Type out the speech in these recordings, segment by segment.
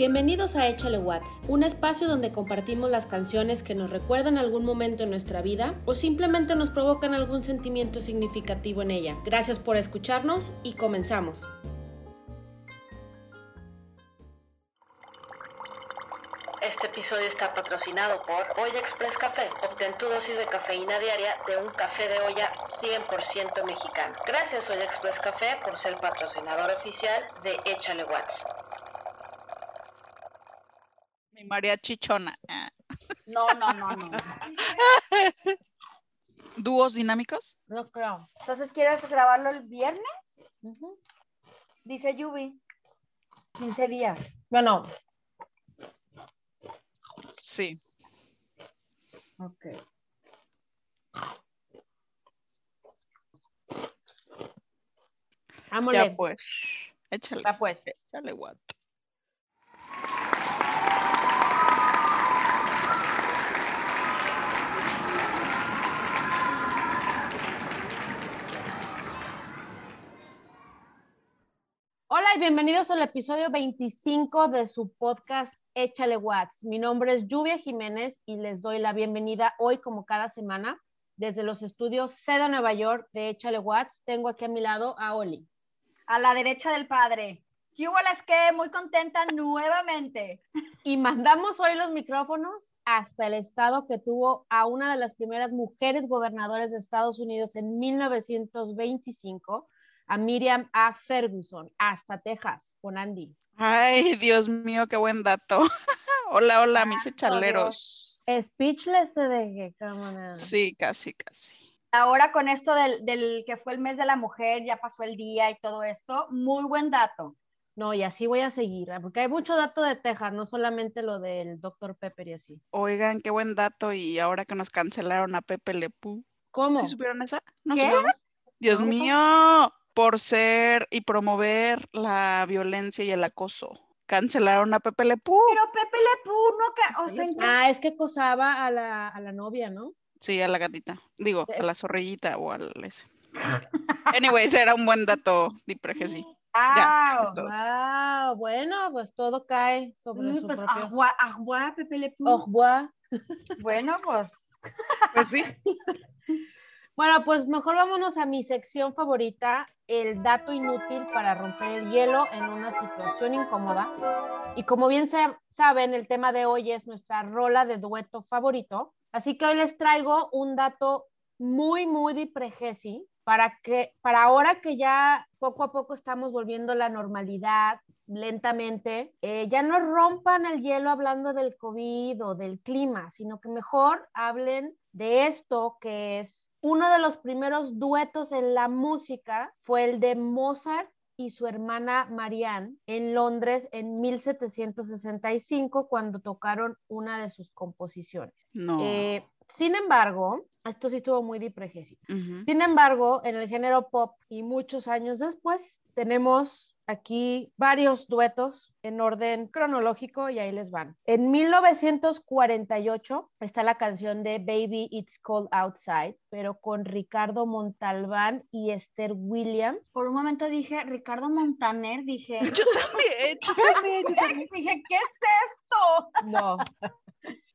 Bienvenidos a Échale Watts, un espacio donde compartimos las canciones que nos recuerdan algún momento en nuestra vida o simplemente nos provocan algún sentimiento significativo en ella. Gracias por escucharnos y comenzamos. Este episodio está patrocinado por Olla Express Café. Obtén tu dosis de cafeína diaria de un café de olla 100% mexicano. Gracias Olla Express Café por ser patrocinador oficial de Échale Watts. Mi María Chichona. No, no, no, no. ¿Dúos dinámicos? No creo. Entonces, ¿quieres grabarlo el viernes? Dice Yubi. 15 días. Bueno, Sí. Ok. ámole. Ya pues. Échale. Ya pues. Échale, what. Bienvenidos al episodio 25 de su podcast Échale Watts. Mi nombre es Lluvia Jiménez y les doy la bienvenida hoy como cada semana desde los estudios Seda Nueva York de Échale Watts. Tengo aquí a mi lado a Oli. A la derecha del padre. ¿Qué hubo las que? Muy contenta nuevamente. Y mandamos hoy los micrófonos hasta el estado que tuvo a una de las primeras mujeres gobernadoras de Estados Unidos en 1925, a Miriam A. Ferguson, hasta Texas, con Andy. Ay, Dios mío, qué buen dato. hola, hola, mis Santo echaleros. Speechless te dejé, cámara. Sí, casi, casi. Ahora con esto del, del que fue el mes de la mujer, ya pasó el día y todo esto, muy buen dato. No, y así voy a seguir, ¿eh? porque hay mucho dato de Texas, no solamente lo del Dr. Pepper y así. Oigan, qué buen dato. Y ahora que nos cancelaron a Pepe Lepú. ¿Cómo? ¿Sí supieron esa? ¿No ¿Qué? supieron? Dios mío, por ser y promover la violencia y el acoso. Cancelaron a Pepe Lepú. Pero Pepe Le Pew, no o sea, ¿en qué- Ah, es que acosaba a la, a la novia, ¿no? Sí, a la gatita. Digo, a la zorrillita o al ese. Anyways, era un buen dato, Dipre que sí. Wow. Wow, bueno, pues todo cae sobre Mm, su pues propio... agua, agua, Pepe Le Pew. Au revoir. Bueno, pues Pues sí. Bueno, pues mejor vámonos a mi sección favorita, el dato inútil para romper el hielo en una situación incómoda. Y como bien se- saben, el tema de hoy es nuestra rola de dueto favorito. Así que hoy les traigo un dato muy, muy de para que, para ahora que ya poco a poco estamos volviendo a la normalidad lentamente, eh, ya no rompan el hielo hablando del COVID o del clima, sino que mejor hablen de esto que es uno de los primeros duetos en la música, fue el de Mozart y su hermana Marianne en Londres en 1765 cuando tocaron una de sus composiciones. No. Eh, sin embargo, esto sí estuvo muy dipregesi. Ujú. Sin embargo, en el género pop y muchos años después, tenemos aquí varios duetos en orden cronológico y ahí les van. En 1948 está la canción de Baby It's Cold Outside, pero con Ricardo Montalbán y Esther Williams. por un momento dije, Ricardo Montaner, dije, Yo también, yo también, yo también. dije, ¿qué es esto? No.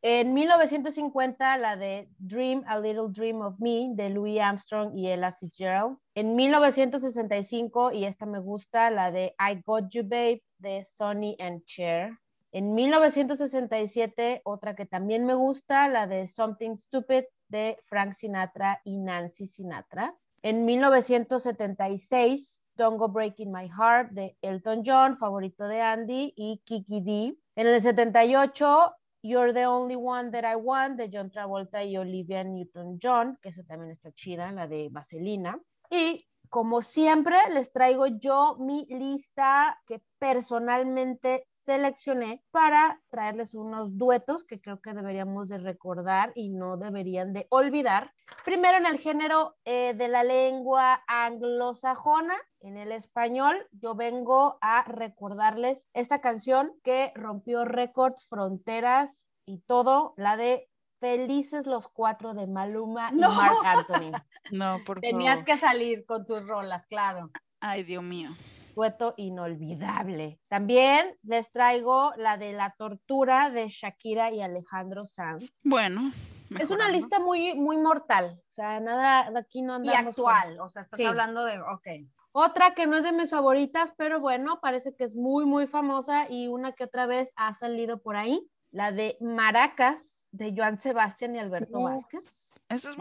En 1950, la de Dream a Little Dream of Me de Louis Armstrong y Ella Fitzgerald. En 1965, y esta me gusta, la de I Got You Babe de Sonny and Cher. En 1967, otra que también me gusta, la de Something Stupid de Frank Sinatra y Nancy Sinatra. En 1976, Don't Go Breaking My Heart de Elton John, favorito de Andy, y Kiki D. En el 78, You're the Only One That I Want de John Travolta y Olivia Newton-John, que esa también está chida, la de Vaselina. Y como siempre, les traigo yo mi lista que personalmente seleccioné para traerles unos duetos que creo que deberíamos de recordar y no deberían de olvidar. Primero en el género eh, de la lengua anglosajona, en el español, yo vengo a recordarles esta canción que rompió récords, fronteras y todo, la de Felices los Cuatro de Maluma No. y Marc Anthony. No, por Tenías favor. que salir con tus rolas, claro. Ay, Dios mío. dueto inolvidable. También les traigo la de la tortura de Shakira y Alejandro Sanz. Bueno. Es una lista muy, muy mortal. O sea, nada, de aquí no Y andamos. con- actual, o sea, estás Sí. hablando de, ok. Otra que no es de mis favoritas, pero bueno, parece que es muy, muy famosa y una que otra vez ha salido por ahí, la de Maracas de Joan Sebastián y Alberto Vázquez. Esa es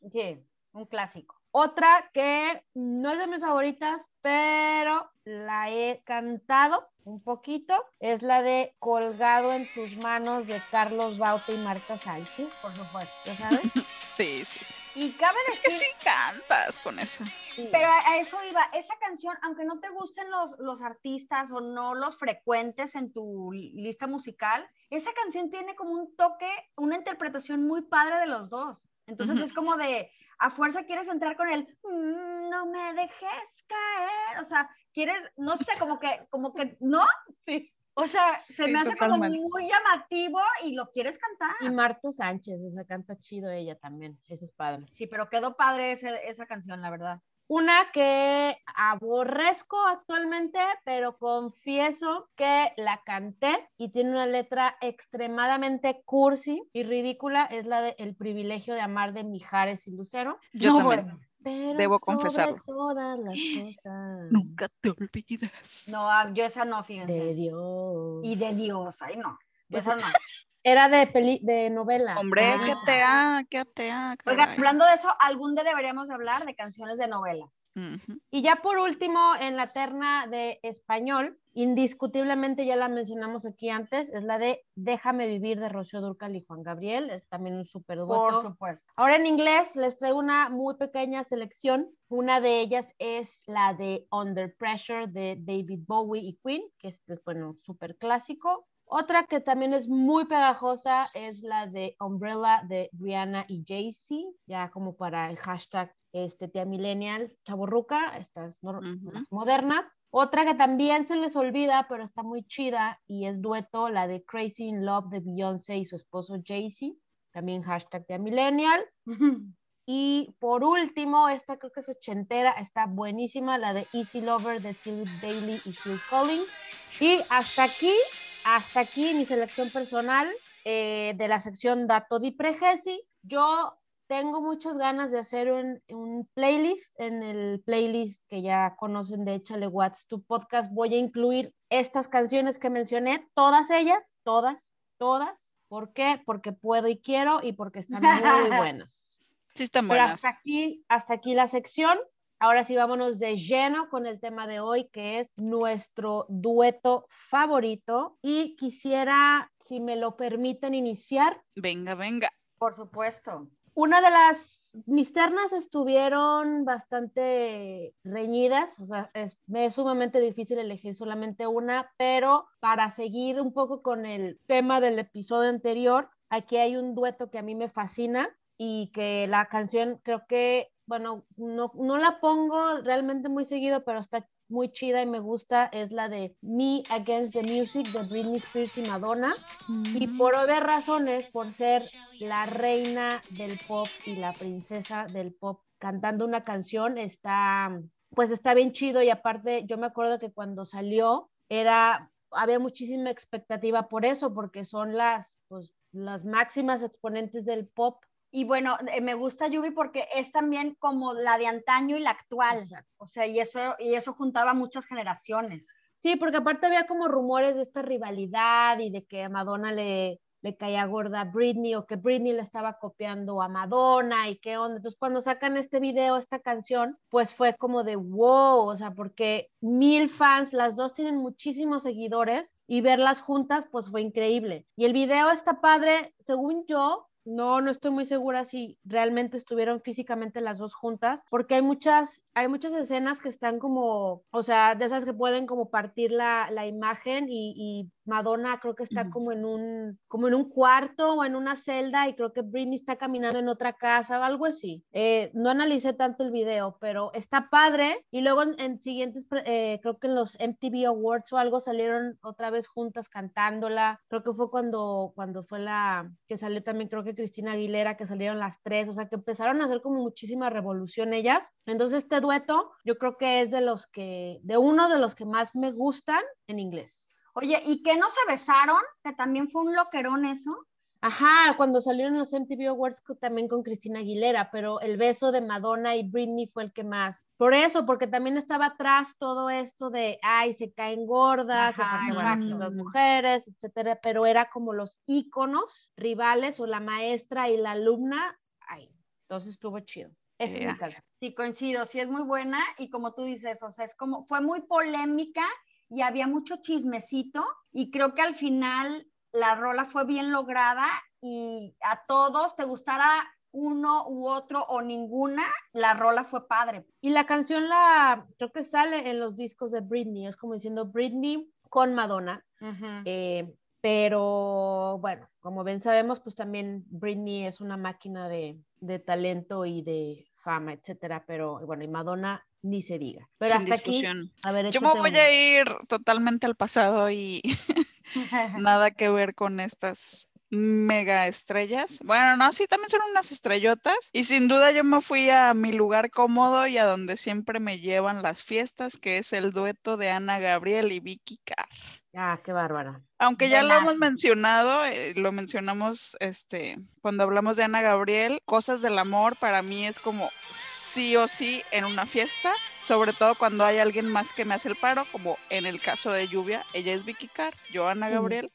ok, un clásico. Otra que no es de mis favoritas, pero la he cantado un poquito, es la de Colgado en tus manos de Carlos Baute y Marta Sánchez. Por supuesto. ¿Ya sabes? Sí, sí, sí. Y cabe Es decir, que sí cantas con esa. Sí. pero a, eso iba, esa canción, aunque no te gusten los, los artistas o no los frecuentes en tu lista musical, esa canción tiene como un toque, una interpretación muy padre de los dos. Entonces es como de, a fuerza quieres entrar con el, "Mm, no me dejes caer, o sea, quieres, no sé, como que, como que, ¿no? Sí. O sea, se Sí, me hace como muy llamativo y lo quieres cantar. Y Marta Sánchez, o sea, canta chido ella también, ese es padre. Sí, pero quedó padre ese- esa canción, la verdad. Una que aborrezco actualmente, pero confieso que la canté y tiene una letra extremadamente cursi y ridícula, es la de El privilegio de amar de Mijares y Lucero. Yo No, también. bueno. Pero Debo sobre confesarlo. todas las cosas Nunca te olvides. No, ah, yo esa no, fíjense. de Dios. Y de Dios, ay no. Yo Pues, esa no. Era de peli de novela. Hombre, Ah, qué atea, qué atea. Oigan, hablando de eso, algún día deberíamos hablar de canciones de novelas. Ujú. Y ya por último, en la terna de español, indiscutiblemente ya la mencionamos aquí antes, es la de Déjame vivir de Rocío Dúrcal y Juan Gabriel, es también un super Por dueto. supuesto. Ahora en inglés les traigo una muy pequeña selección. Una de ellas es la de Under Pressure de David Bowie y Queen, que este es bueno, súper clásico. Otra que también es muy pegajosa es la de Umbrella de Rihanna y Jay-Z, ya como para el hashtag este, tía millennial, chaborruca, esta es más moderna. Otra que también se les olvida, pero está muy chida y es dueto, la de Crazy in Love de Beyoncé y su esposo Jay-Z, también hashtag tía millennial. Y por último, esta creo que es ochentera, está buenísima, la de Easy Lover de Philip Bailey y Phil Collins. Y hasta aquí, hasta aquí mi selección personal eh, de la sección Dato di Pregesi. Yo tengo muchas ganas de hacer un, un playlist. En el playlist que ya conocen de Échale Watts, tu podcast, voy a incluir estas canciones que mencioné, todas ellas, todas, todas. ¿Por qué? Porque puedo y quiero y porque están muy buenas. Sí, están Pero buenas. hasta aquí, hasta aquí la sección. Ahora sí, vámonos de lleno con el tema de hoy, que es nuestro dueto favorito. Y quisiera, si me lo permiten, iniciar. Venga, venga. Por supuesto. Una de las, mis ternas estuvieron bastante reñidas, o sea, es, me es sumamente difícil elegir solamente una, pero para seguir un poco con el tema del episodio anterior, aquí hay un dueto que a mí me fascina y que la canción creo que, bueno, no, no la pongo realmente muy seguido, pero está muy chida y me gusta, es la de Me Against the Music de Britney Spears y Madonna. Y por obvias razones, por ser la reina del pop y la princesa del pop cantando una canción, está, pues está bien chido y aparte yo me acuerdo que cuando salió era, había muchísima expectativa por eso, porque son las, pues, las máximas exponentes del pop. Y bueno, eh, me gusta Yubi porque es también como la de antaño y la actual. Exacto. O sea, y eso, y eso juntaba muchas generaciones. Sí, porque aparte había como rumores de esta rivalidad y de que Madonna le, le caía gorda a Britney o que Britney le estaba copiando a Madonna y qué onda. Entonces cuando sacan este video, esta canción, pues fue como de wow, o sea, porque mil fans, las dos tienen muchísimos seguidores y verlas juntas, pues fue increíble. Y el video está padre, según yo, no, no estoy muy segura si realmente estuvieron físicamente las dos juntas, porque hay muchas, hay muchas escenas que están como, o sea, de esas que pueden como partir la, la imagen y, y Madonna creo que está como en un, como en un cuarto o en una celda y creo que Britney está caminando en otra casa o algo así. Eh, no analicé tanto el video, pero está padre. Y luego en, en siguientes, eh, creo que en los MTV Awards o algo salieron otra vez juntas cantándola. Creo que fue cuando, cuando fue la que salió también, creo que Cristina Aguilera, que salieron las tres, o sea que empezaron a hacer como muchísima revolución ellas. Entonces este dueto, yo creo que es de los que, de uno de los que más me gustan en inglés. Oye, ¿y qué no se besaron? Que también fue un loquerón eso. Ajá, cuando salieron los MTV Awards también con Cristina Aguilera, pero el beso de Madonna y Britney fue el que más. Por eso, porque también estaba atrás todo esto de, ay, se caen gordas, se las mujeres, etcétera, pero era como los íconos rivales o la maestra y la alumna, ay, entonces estuvo chido. Ese es mi. Sí, coincido, sí es muy buena y como tú dices, o sea, es como, fue muy polémica y había mucho chismecito y creo que al final la rola fue bien lograda y a todos te gustara uno u otro o ninguna, la rola fue padre. Y la canción la creo que sale en los discos de Britney, es como diciendo Britney con Madonna. Eh, pero bueno, como bien sabemos, pues también Britney es una máquina de, de talento y de fama, etcétera, pero bueno, y Madonna ni se diga. Pero hasta aquí, a ver, yo me voy a ir totalmente al pasado y Nada que ver con estas mega estrellas. Bueno, no, sí, también son unas estrellotas. Y sin duda yo me fui a mi lugar cómodo y a donde siempre me llevan las fiestas, que es el dueto de Ana Gabriel y Vicky Carr. Ah, qué bárbara. Aunque ya lo hemos mencionado, eh, lo mencionamos este, cuando hablamos de Ana Gabriel, cosas del amor para mí es como sí o sí en una fiesta, sobre todo cuando hay alguien más que me hace el paro, como en el caso de Lluvia, ella es Vicky Carr, yo Ana Gabriel,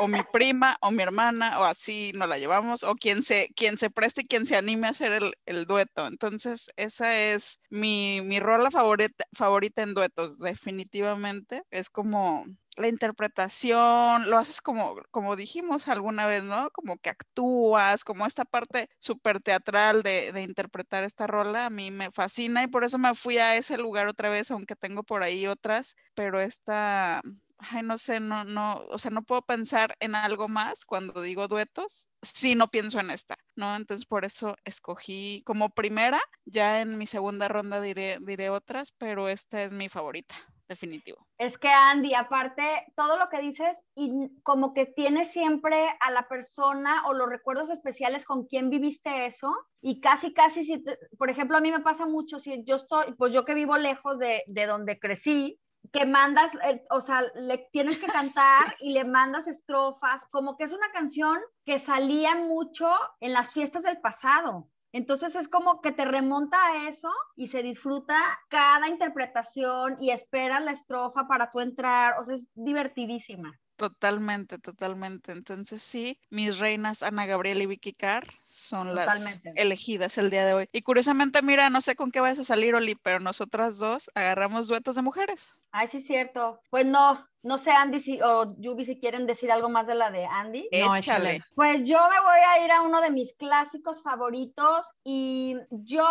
o mi prima, o mi hermana, o así nos la llevamos, o quien se, quien se preste y quien se anime a hacer el, el dueto. Entonces, esa es mi, mi rola favorita, favorita en duetos, definitivamente. Es como la interpretación, lo haces como, como dijimos alguna vez, ¿no? Como que actúas, como esta parte súper teatral de, de, interpretar esta rola, a mí me fascina y por eso me fui a ese lugar otra vez, aunque tengo por ahí otras, pero esta, ay, no sé, no, no, o sea, no puedo pensar en algo más cuando digo duetos si no pienso en esta, ¿no? Entonces por eso escogí como primera, ya en mi segunda ronda diré, diré otras, pero esta es mi favorita definitivo. Es que Andy, aparte, todo lo que dices y como que tienes siempre a la persona o los recuerdos especiales con quien viviste eso y casi, casi, si, por ejemplo, a mí me pasa mucho, si yo estoy, pues yo que vivo lejos de, de donde crecí, que mandas, eh, o sea, le tienes que cantar y le mandas estrofas, como que es una canción que salía mucho en las fiestas del pasado. Entonces es como que te remonta a eso y se disfruta cada interpretación y esperas la estrofa para tú entrar, o sea, es divertidísima. Totalmente, totalmente. Entonces sí, mis reinas Ana Gabriela y Vicky Carr son las elegidas el día de hoy. Y curiosamente, mira, no sé con qué vas a salir, Oli, pero nosotras dos agarramos duetos de mujeres. Ay, sí, cierto. Pues no, no sé, Andy si, o Yubi, si quieren decir algo más de la de Andy. No, échale. Pues yo me voy a ir a uno de mis clásicos favoritos y yo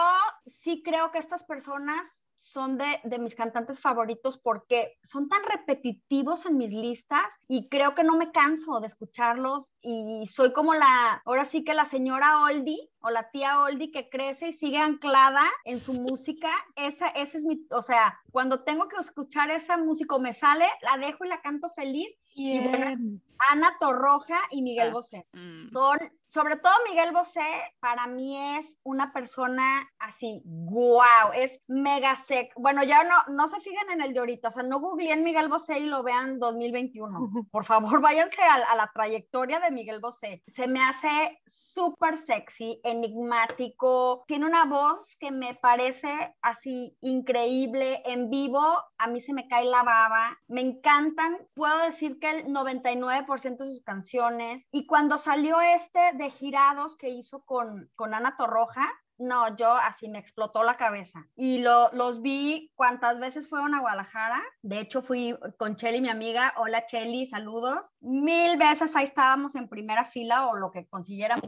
sí creo que estas personas son de, de, mis cantantes favoritos porque son tan repetitivos en mis listas y creo que no me canso de escucharlos y soy como la, ahora sí que la señora Oldie o la tía Oldie que crece y sigue anclada en su música, esa, ese es mi, o sea, cuando tengo que escuchar esa música me sale, la dejo y la canto feliz. Y bueno, Ana Torroja y Miguel ah, Bosé. Mm. Son sobre todo Miguel Bosé, para mí es una persona así, wow, es mega sec. Bueno, ya no, no se fijen en el de ahorita, o sea, no googleen Miguel Bosé y lo vean 2021. Por favor, váyanse a, la trayectoria de Miguel Bosé. Se me hace súper sexy, enigmático, tiene una voz que me parece así increíble. En vivo, a mí se me cae la baba. Me encantan, puedo decir que el 99% de sus canciones. Y cuando salió este de girados que hizo con, con Ana Torroja, no, yo así me explotó la cabeza. Y lo, los vi cuántas veces fueron a Guadalajara. De hecho, fui con Chelly, mi amiga. Hola, Chelly, saludos. Mil veces ahí estábamos en primera fila o lo que consiguiéramos.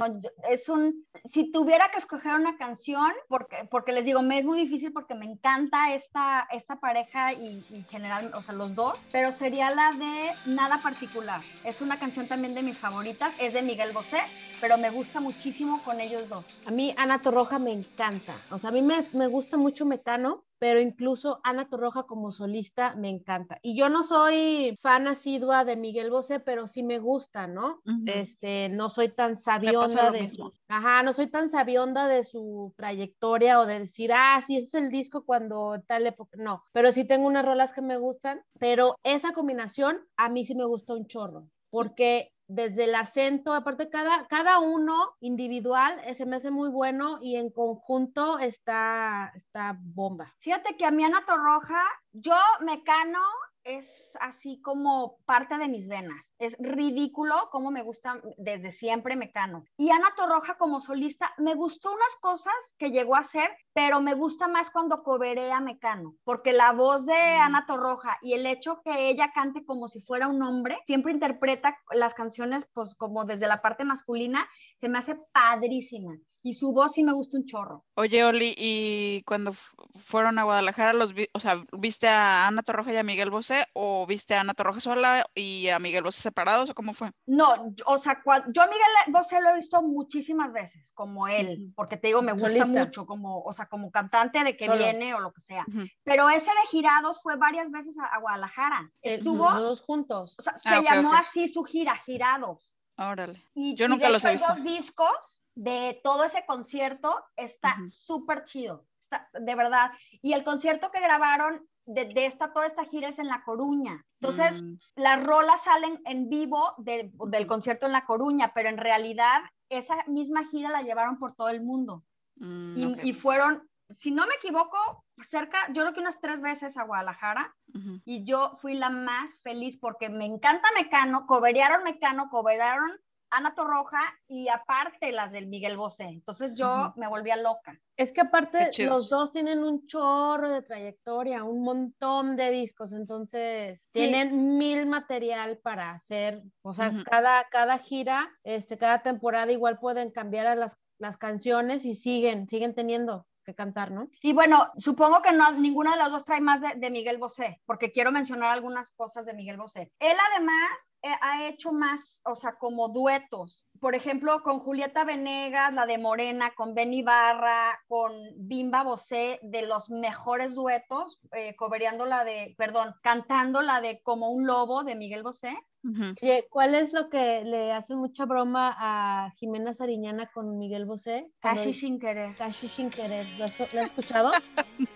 Es un, si tuviera que escoger una canción, porque, porque les digo, me es muy difícil porque me encanta esta, esta pareja y, y general, o sea, los dos, pero sería la de Nada Particular. Es una canción también de mis favoritas. Es de Miguel Bosé, pero me gusta muchísimo con ellos dos. A mí, Ana Torroja me encanta. O sea, a mí me, me gusta mucho Mecano, pero incluso Ana Torroja como solista me encanta. Y yo no soy fan asidua de Miguel Bosé, pero sí me gusta, ¿no? Ujú. Este, no soy tan sabionda de su, ajá, no soy tan sabionda de su trayectoria o de decir, ah, sí, ese es el disco cuando tal época, no, pero sí tengo unas rolas que me gustan, pero esa combinación a mí sí me gusta un chorro, porque desde el acento, aparte cada, cada uno individual eh, se me hace muy bueno y en conjunto está, está bomba. Fíjate que a mí Ana Torroja, yo Mecano es así como parte de mis venas. Es ridículo cómo me gusta desde siempre Mecano. Y Ana Torroja como solista, me gustó unas cosas que llegó a hacer, pero me gusta más cuando coberea Mecano, porque la voz de Mm. Ana Torroja y el hecho que ella cante como si fuera un hombre, siempre interpreta las canciones pues como desde la parte masculina, se me hace padrísima. Y su voz sí me gusta un chorro. Oye, Oli, ¿y cuando fu- fueron a Guadalajara, los vi- o sea, viste a Ana Torroja y a Miguel Bosé o viste a Ana Torroja sola y a Miguel Bosé separados o cómo fue? No, yo- o sea, yo a Miguel Bosé lo he visto muchísimas veces, como él, porque te digo, me gusta Solista. mucho, como, o sea, como cantante de que Solo. viene o lo que sea. Pero ese de Girados fue varias veces a, a Guadalajara. Eh, Estuvo, los dos juntos. o sea, se Ah, ok, llamó así su gira, Girados. Órale. Y, Yo y nunca de los hecho he hay visto. dos discos de todo ese concierto, está Ujú. súper chido, está, de verdad. Y el concierto que grabaron de, de esta, toda esta gira es en La Coruña. Entonces, Mm, las rolas salen en vivo del, del concierto en La Coruña, pero en realidad esa misma gira la llevaron por todo el mundo. mm, Y, y fueron, si no me equivoco, cerca, yo creo que unas tres veces a Guadalajara. Y yo fui la más feliz porque me encanta Mecano, coberearon Mecano, coberearon Ana Torroja y aparte las del Miguel Bosé. Entonces yo me volvía loca. Es que aparte los dos tienen un chorro de trayectoria, un montón de discos, entonces Sí. tienen mil material para hacer, o sea, cada, cada gira, este, cada temporada igual pueden cambiar a las, las canciones y siguen, siguen teniendo que cantar, ¿no? Y bueno, supongo que no, ninguna de las dos trae más de, de Miguel Bosé, porque quiero mencionar algunas cosas de Miguel Bosé. Él además ha hecho más, o sea, como duetos. Por ejemplo, con Julieta Venegas, la de Morena, con Benny Barra, con Bimba Bosé, de los mejores duetos, eh, cobereando la de, perdón, cantando la de Como un lobo de Miguel Bosé. Ujú. Oye, ¿cuál es lo que le hace mucha broma a Jimena Sariñana con Miguel Bosé? Casi sin querer. Casi sin querer, ¿lo has, lo has escuchado? Casi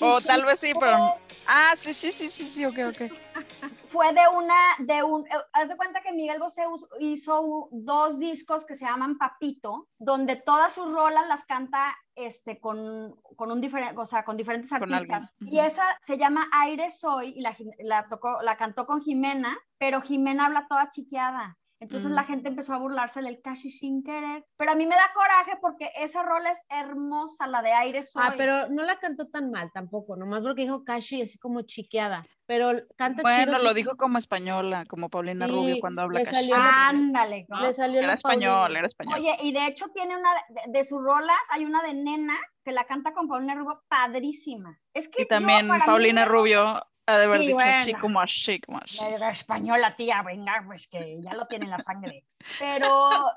O tal vez sí, pero... Ah, sí, sí, sí, sí, sí, ok, ok. fue de una, de un, eh, haz de cuenta que Miguel Bosé hizo dos discos que se llaman Papito, donde todas sus rolas las canta este, con, con un diferente, o sea, con diferentes Con artistas. alguien, Y esa se llama Aire Soy y la, la, tocó, la cantó con Jimena, pero Jimena habla toda chiqueada. Entonces Mm. la gente empezó a burlarse del casi sin querer. Pero a mí me da coraje porque esa rola es hermosa, la de Aire Soy. Ah, pero no la cantó tan mal tampoco, nomás porque dijo Kashi así como chiqueada, pero canta Bueno, chido. lo dijo como española, como Paulina Sí, Rubio cuando habla le casi. salió lo- Ándale. ¿no? le salió Era español, era español. Oye, y de hecho tiene una de, de sus rolas, hay una de Nena que la canta con Paulina Rubio, padrísima. Es que Y también yo, para mí, Paulina Rubio ha de haber Sí, dicho así bueno. como así, como así. La- la española, tía, venga, pues que ya lo tiene en la sangre. Pero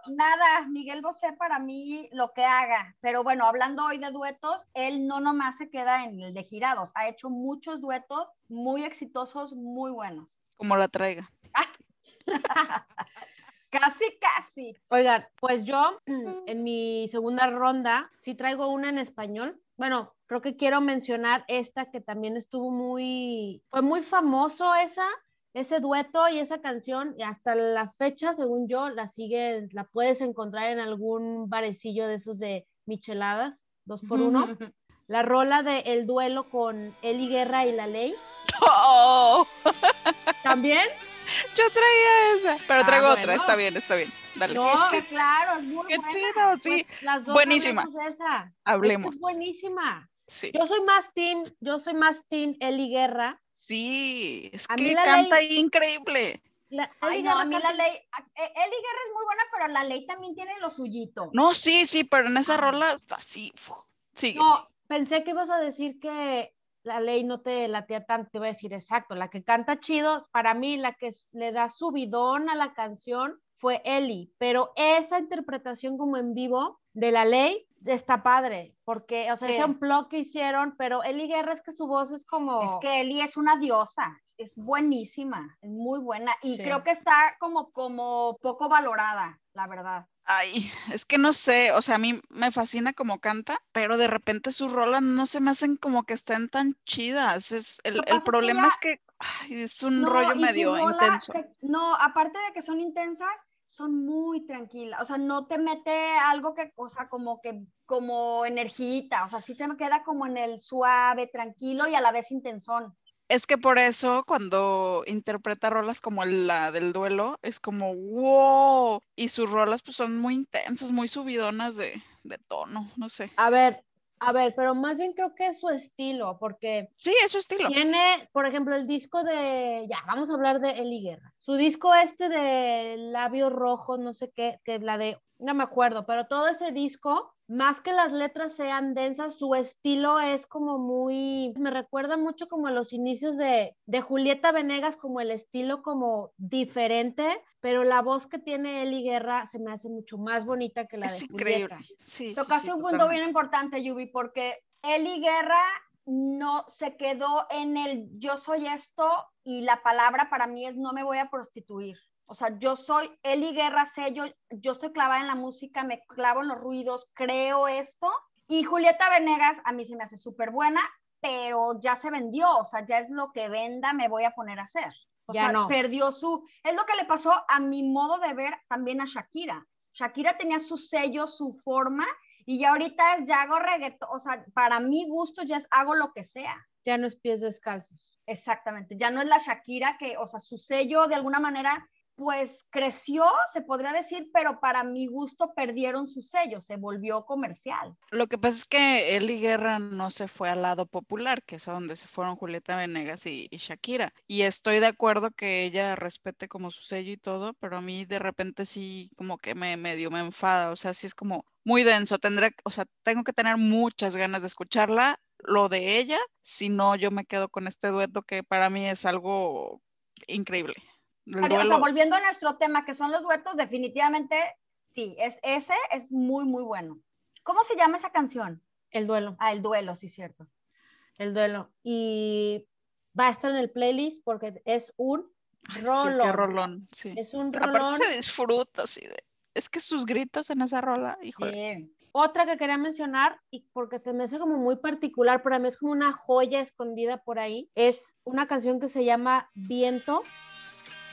nada, Miguel Bosé para mí lo que haga. Pero bueno, hablando hoy de duetos, él no nomás se queda en el de girados, ha hecho muchos duetos muy exitosos, muy buenos. Como la traiga. Casi, casi. Oigan, pues yo en mi segunda ronda sí traigo una en español. Bueno, creo que quiero mencionar esta que también estuvo muy, fue muy famoso esa, ese dueto y esa canción y hasta la fecha, según yo, la sigue, la puedes encontrar en algún barecillo de esos de micheladas, dos por uno. La rola de El duelo con Eli Guerra y La Ley. ¡Oh! También. Yo traía esa. Pero Ah, traigo otra, bueno. está bien, está bien. Dale. No, Es que claro, es muy Qué buena. chido, sí. pues, las dos Buenísima. hablemos esa. Hablemos. es buenísima. Sí. Yo soy más team, yo soy más team Eli Guerra. Sí, es A mí que la canta ley- increíble. La, Ay, Eli no, Guerra a mí la ley, eh, Eli Guerra es muy buena, pero la ley también tiene lo suyito. No, sí, sí, pero en esa Ah. rola está así. Sigue. No, pensé que ibas a decir que la ley no te latea tanto, te iba a decir exacto, la que canta chido, para mí la que le da subidón a la canción fue Eli, pero esa interpretación como en vivo de la ley está padre, porque, o sea, Sí. ese unplug que hicieron, pero Eli Guerra es que su voz es como... Es que Eli es una diosa, es buenísima, es muy buena y Sí. creo que está como, como poco valorada, la verdad. Ay, es que no sé, o sea, a mí me fascina como canta, pero de repente sus rolas no se me hacen como que estén tan chidas. Es, el, el pasa es que problema es que ay, es un No, rollo medio intenso. se- no, aparte de que son intensas, son muy tranquilas, o sea, no te mete algo que, o sea, como que, como energita, o sea, sí te queda como en el suave, tranquilo y a la vez intensón. Es que por eso cuando interpreta rolas como la del duelo, es como wow. Y sus rolas pues son muy intensas, muy subidonas de, de tono, no sé. A ver, a ver, pero más bien creo que es su estilo, porque Sí, es su estilo. tiene, por ejemplo, el disco de, ya, vamos a hablar de Eli Guerra. Su disco este de Labios Rojos, no sé qué, que la de, no me acuerdo, pero todo ese disco, más que las letras sean densas, su estilo es como muy, me recuerda mucho como a los inicios de, de Julieta Venegas, como el estilo como diferente, pero la voz que tiene Eli Guerra se me hace mucho más bonita que la Es de increíble. Julieta. Sí, sí, Tocaste sí, un punto bien importante, Yubi, porque Eli Guerra no se quedó en el yo soy esto y la palabra para mí es no me voy a prostituir. O sea, yo soy Eli Guerra, sé, yo, yo estoy clavada en la música, me clavo en los ruidos, creo esto. Y Julieta Venegas a mí se me hace súper buena, pero ya se vendió, o sea, ya es lo que venda, me voy a poner a hacer. O Ya sea, no. perdió su... Es lo que le pasó a mi modo de ver también a Shakira. Shakira tenía su sello, su forma, y ya ahorita es, ya hago reggaetón, o sea, para mi gusto ya es, hago lo que sea. Ya no es pies descalzos. Exactamente, ya no es la Shakira que, o sea, su sello de alguna manera, pues creció, se podría decir, pero para mi gusto perdieron su sello, se volvió comercial. Lo que pasa es que Eli Guerra no se fue al lado popular, que es a donde se fueron Julieta Venegas y, y Shakira. Y estoy de acuerdo que ella respete como su sello y todo, pero a mí de repente sí como que me medio me enfada, o sea, sí es como muy denso, tendré, o sea, tengo que tener muchas ganas de escucharla, lo de ella, si no yo me quedo con este dueto que para mí es algo increíble. El O sea, volviendo a nuestro tema, que son los duetos, definitivamente, sí, es, ese es muy, muy bueno. ¿Cómo se llama esa canción? El duelo. Ah, el duelo, sí, cierto. el duelo. Y va a estar en el playlist porque es un rolón. Sí, qué rolón, sí. Es un O sea, Aparte rolón. se disfruta así de... Es que sus gritos en esa rola, híjole. Sí. Otra que quería mencionar, y porque te me hace como muy particular, para mí es como una joya escondida por ahí, es una canción que se llama Viento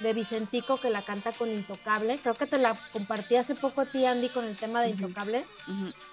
de Vicentico que la canta con Intocable. Creo que te la compartí hace poco a ti, Andy, con el tema de. Intocable.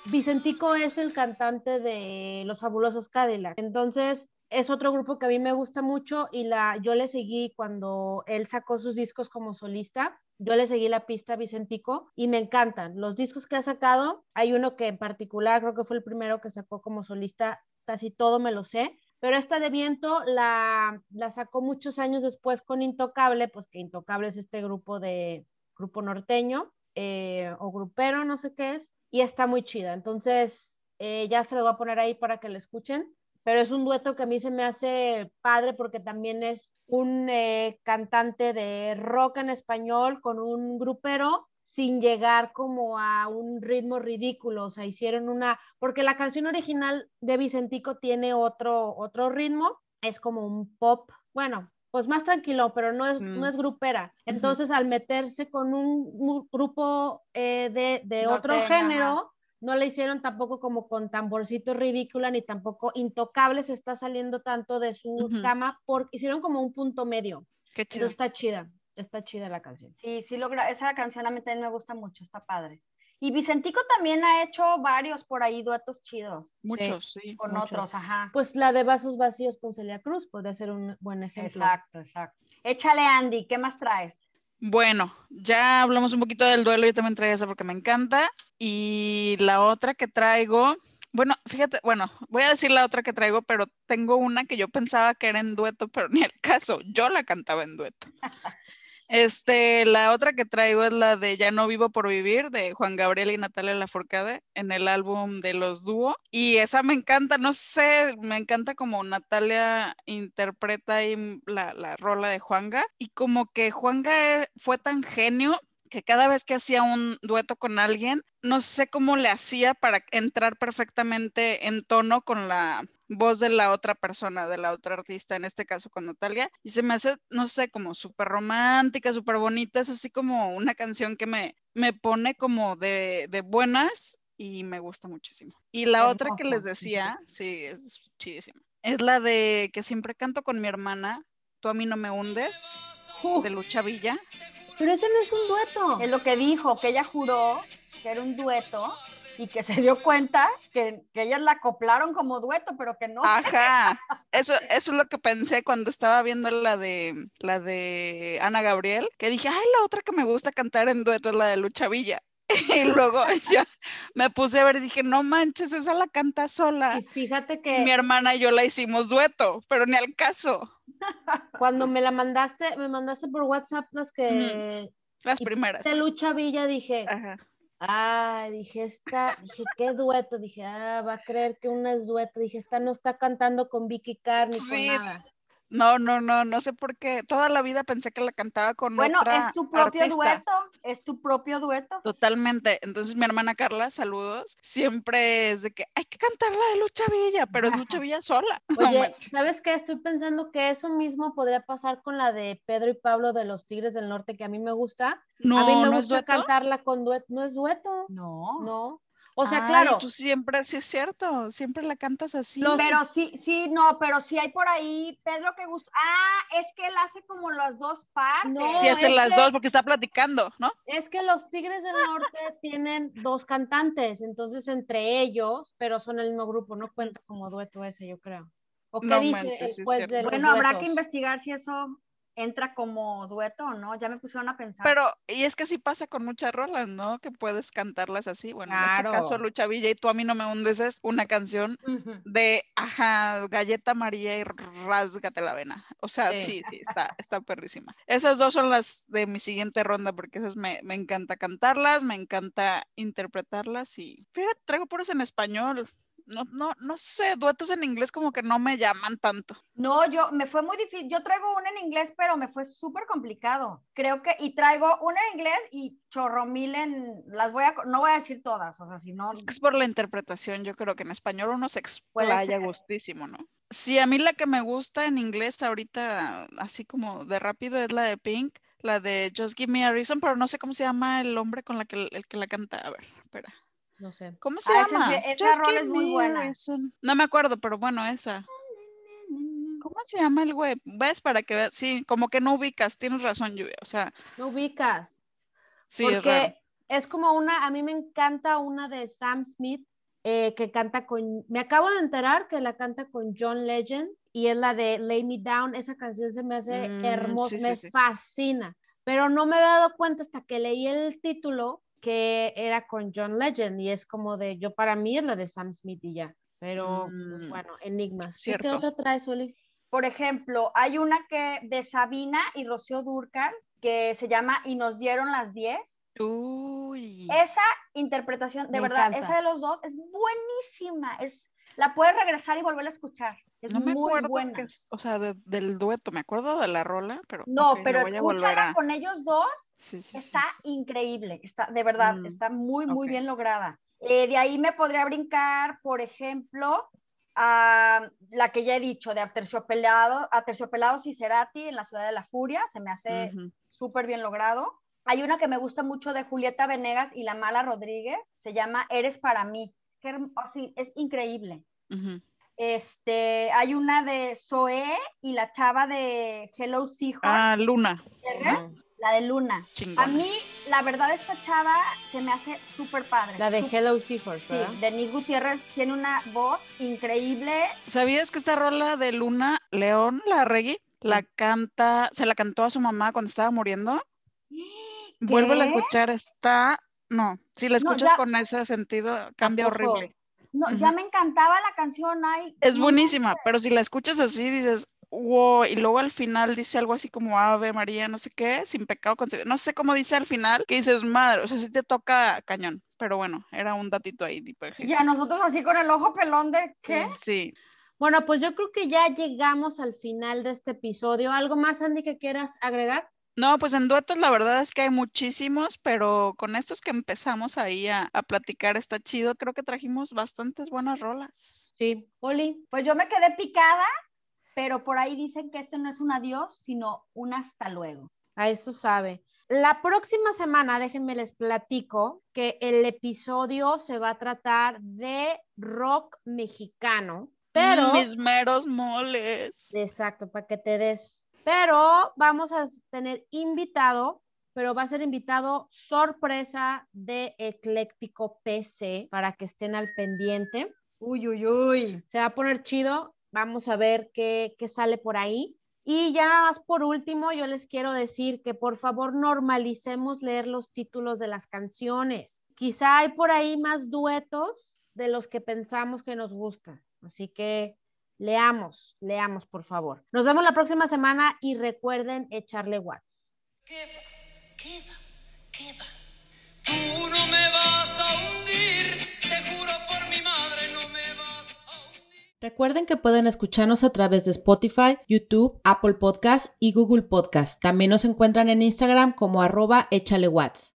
Vicentico es el cantante de Los Fabulosos Cadillac. Entonces, es otro grupo que a mí me gusta mucho y la, yo le seguí cuando él sacó sus discos como solista. Yo le seguí la pista a Vicentico y me encantan. Los discos que ha sacado, hay uno que en particular creo que fue el primero que sacó como solista, casi todo me lo sé. Pero esta de viento la, la sacó muchos años después con Intocable, pues que Intocable es este grupo de grupo norteño eh, o grupero, no sé qué es, y está muy chida. Entonces, eh, ya se lo voy a poner ahí para que lo escuchen. Pero es un dueto que a mí se me hace padre porque también es un eh, cantante de rock en español con un grupero sin llegar como a un ritmo ridículo, o sea, hicieron una, porque la canción original de Vicentico tiene otro, otro ritmo, es como un pop, bueno, pues más tranquilo, pero no es, Mm. no es grupera. Entonces, al meterse con un, un grupo eh, de, de otro género, ajá. no le hicieron tampoco como con tamborcito ridícula, ni tampoco intocable se está saliendo tanto de su Ujú. cama, porque hicieron como un punto medio. Qué chido. Entonces está chida, está chida la canción. Sí, sí, logra, esa canción a mí también me gusta mucho, está padre. Y Vicentico también ha hecho varios por ahí duetos chidos Muchos, sí. con Muchos. otros, ajá. Pues la de Vasos Vacíos con Celia Cruz podría ser un buen ejemplo. Exacto, exacto. Échale, Andy, ¿qué más traes? Bueno, ya hablamos un poquito del duelo, yo también traigo esa porque me encanta. Y la otra que traigo, bueno, fíjate, bueno, voy a decir la otra que traigo, pero tengo una que yo pensaba que era en dueto, pero ni el caso, yo la cantaba en dueto. Este, la otra que traigo es la de Ya no vivo por vivir de Juan Gabriel y Natalia Lafourcade en el álbum de los dúo. Y esa me encanta, no sé, me encanta como Natalia interpreta ahí la, la rola de Juanga. Y como que Juanga eh, fue tan genio que cada vez que hacía un dueto con alguien, no sé cómo le hacía para entrar perfectamente en tono con la voz de la otra persona, de la otra artista, en este caso con Natalia, y se me hace, no sé, como súper romántica, súper bonita, es así como una canción que me, me pone como de, de buenas y me gusta muchísimo. Y la otra que les decía, sí, es chidísima, es la de que siempre canto con mi hermana, Tú a mí no me hundes, de Lucha Villa. Pero eso no es un dueto. Es lo que dijo, que ella juró que era un dueto y que se dio cuenta que, que ellas la acoplaron como dueto, pero que no. Ajá, eso, eso es lo que pensé cuando estaba viendo la de, la de Ana Gabriel, que dije, ay, la otra que me gusta cantar en dueto es la de Lucha Villa. Y luego ya me puse a ver y dije, no manches, esa la canta sola. Y fíjate que Mi hermana y yo la hicimos dueto, pero ni al caso. Cuando me la mandaste, me mandaste por WhatsApp las que Las primeras. de Lucha Villa, dije, Ajá. ah, dije, esta, dije, qué dueto, dije, ah, va a creer que una es dueto, dije, esta no está cantando con Vicky Carr ni Sí, con nada. No, no, no, no sé por qué. Toda la vida pensé que la cantaba con Bueno, otra es tu propio artista. dueto, es tu propio dueto. Totalmente. Entonces mi hermana Carla, saludos, siempre es de que hay que cantar la de Lucha Villa, pero es Lucha Villa sola. Oye. ¿sabes qué? Estoy pensando que eso mismo podría pasar con la de Pedro y Pablo de los Tigres del Norte, que a mí me gusta. no, a mí me ¿no gusta cantarla con dueto, no es dueto, No. no. O sea, Ay, claro, Tú siempre, sí es cierto, siempre la cantas así. Los- Pero sí, sí, no, pero sí hay por ahí, Pedro que gusta. Ah, es que él hace como las dos partes. No, sí, hacen es las que- dos porque está platicando, ¿no? es que los Tigres del Norte tienen dos cantantes, entonces entre ellos, pero son el mismo grupo, no cuenta como dueto ese, yo creo. ¿O qué No dice manches, cierto. de los Bueno, habrá que investigar si eso entra como dueto no. Ya me pusieron a pensar. Pero, y es que sí pasa con muchas rolas, ¿no? Que puedes cantarlas así. Bueno, en este caso, Claro. Lucha Villa y Tú a mí no me hundes es una canción de, ajá, galleta María y rásgate la vena. O sea, Sí. sí, sí, está, está perrísima. Esas dos son las de mi siguiente ronda porque esas me, me encanta cantarlas, me encanta interpretarlas y, fíjate, traigo puros en español. No, no, no sé, duetos en inglés como que no me llaman tanto. No, yo me fue muy difícil. Yo traigo una en inglés, pero me fue súper complicado. Creo que, y traigo una en inglés y chorro mil en, las voy a, no voy a decir todas, o sea, si no, Es que es por la interpretación, yo creo que en español uno se explaya gustísimo, ¿no? Sí, a mí la que me gusta en inglés ahorita, así como de rápido, es la de Pink, la de Just Give Me a Reason, pero no sé cómo se llama el hombre con la que el que la canta. A ver, espera. No sé. ¿Cómo se Ah, esa es llama? esa rola Give es muy buena. No me acuerdo, pero bueno, esa. ¿Cómo se llama el güey? ¿Ves? Para que veas. Sí, como que no ubicas, tienes razón, Lluvia. O sea, No ubicas. sí, es raro. porque es como una, a mí me encanta una de Sam Smith eh, que canta con, me acabo de enterar que la canta con John Legend y es la de Lay Me Down, esa canción se me hace Mm, hermosa, sí, me sí. fascina, pero no me había dado cuenta hasta que leí el título que era con John Legend y es como de, yo para mí es la de Sam Smith y ya, pero Mm, bueno, enigmas. ¿Y ¿Qué otra traes, Uli? Por ejemplo, hay una que de Sabina y Rocío Durcal que se llama Y nos dieron las 10. Uy. Esa interpretación, de Me verdad, encanta. esa de los dos es buenísima. Es, la puedes regresar y volver a escuchar. Es No me muy acuerdo, buena. que o sea, de- del dueto, me acuerdo de la rola, pero. No, pero escúchala a- con ellos dos, Sí, sí, sí. está increíble. Está, de verdad, Mm, está muy, muy bien lograda. Eh, de ahí me podría brincar, por ejemplo, a la que ya he dicho, de Aterciopelado, Aterciopelados y Cerati en la Ciudad de la Furia. Se me hace súper bien logrado. Hay una que me gusta mucho de Julieta Venegas y La Mala Rodríguez, se llama Eres para mí. Qué oh, es increíble. Este, hay una de Zoé y la chava de Hello Seahorse, Ah, Luna. La de Luna. A mí, la verdad, esta chava se me hace súper padre. La de Hello Seahorse, Sí. Denise Gutiérrez tiene una voz increíble. ¿Sabías que esta rola de Luna León, la reggae, la canta, se la cantó a su mamá cuando estaba muriendo? Vuelve a escuchar, está. No, si la No, escuchas ya- con ese sentido, cambia horrible. No, ya me encantaba la canción. Ay, Es no buenísima, pero si la escuchas así, dices, wow, y luego al final dice algo así como Ave María, no sé qué, sin pecado concebido. No sé cómo dice al final, que dices, madre, o sea, sí te toca cañón. Pero bueno, era un datito ahí. de Y a nosotros así con el ojo pelón de ¿qué? Sí. Bueno, pues yo creo que ya llegamos al final de este episodio. ¿Algo más, Andy, que quieras agregar? No, pues en duetos la verdad es que hay muchísimos, pero con estos que empezamos ahí a, a platicar está chido. Creo que trajimos bastantes buenas rolas. Sí, Oli. Pues yo me quedé picada, pero por ahí dicen que esto no es un adiós, sino un hasta luego. A eso sabe. La próxima semana, déjenme les platico que el episodio se va a tratar de rock mexicano, pero... Mis meros moles. Exacto, para que te des. Pero vamos a tener invitado, pero va a ser invitado sorpresa de Ecléctico PC para que estén al pendiente. Uy, uy, uy. Se va a poner chido. Vamos a ver qué, qué sale por ahí. Y ya nada más por último, yo les quiero decir que por favor normalicemos leer los títulos de las canciones. Quizá hay por ahí más duetos de los que pensamos que nos gustan. Así que leamos, leamos por favor. Nos vemos la próxima semana y recuerden echarle watts. ¿Qué va? ¿Qué va? ¿Qué va? Tú no me vas a hundir, te juro por mi madre, no me vas a hundir. Recuerden que pueden escucharnos a través de Spotify, YouTube, Apple Podcast y Google Podcast. También nos encuentran en Instagram como arroba échale watts.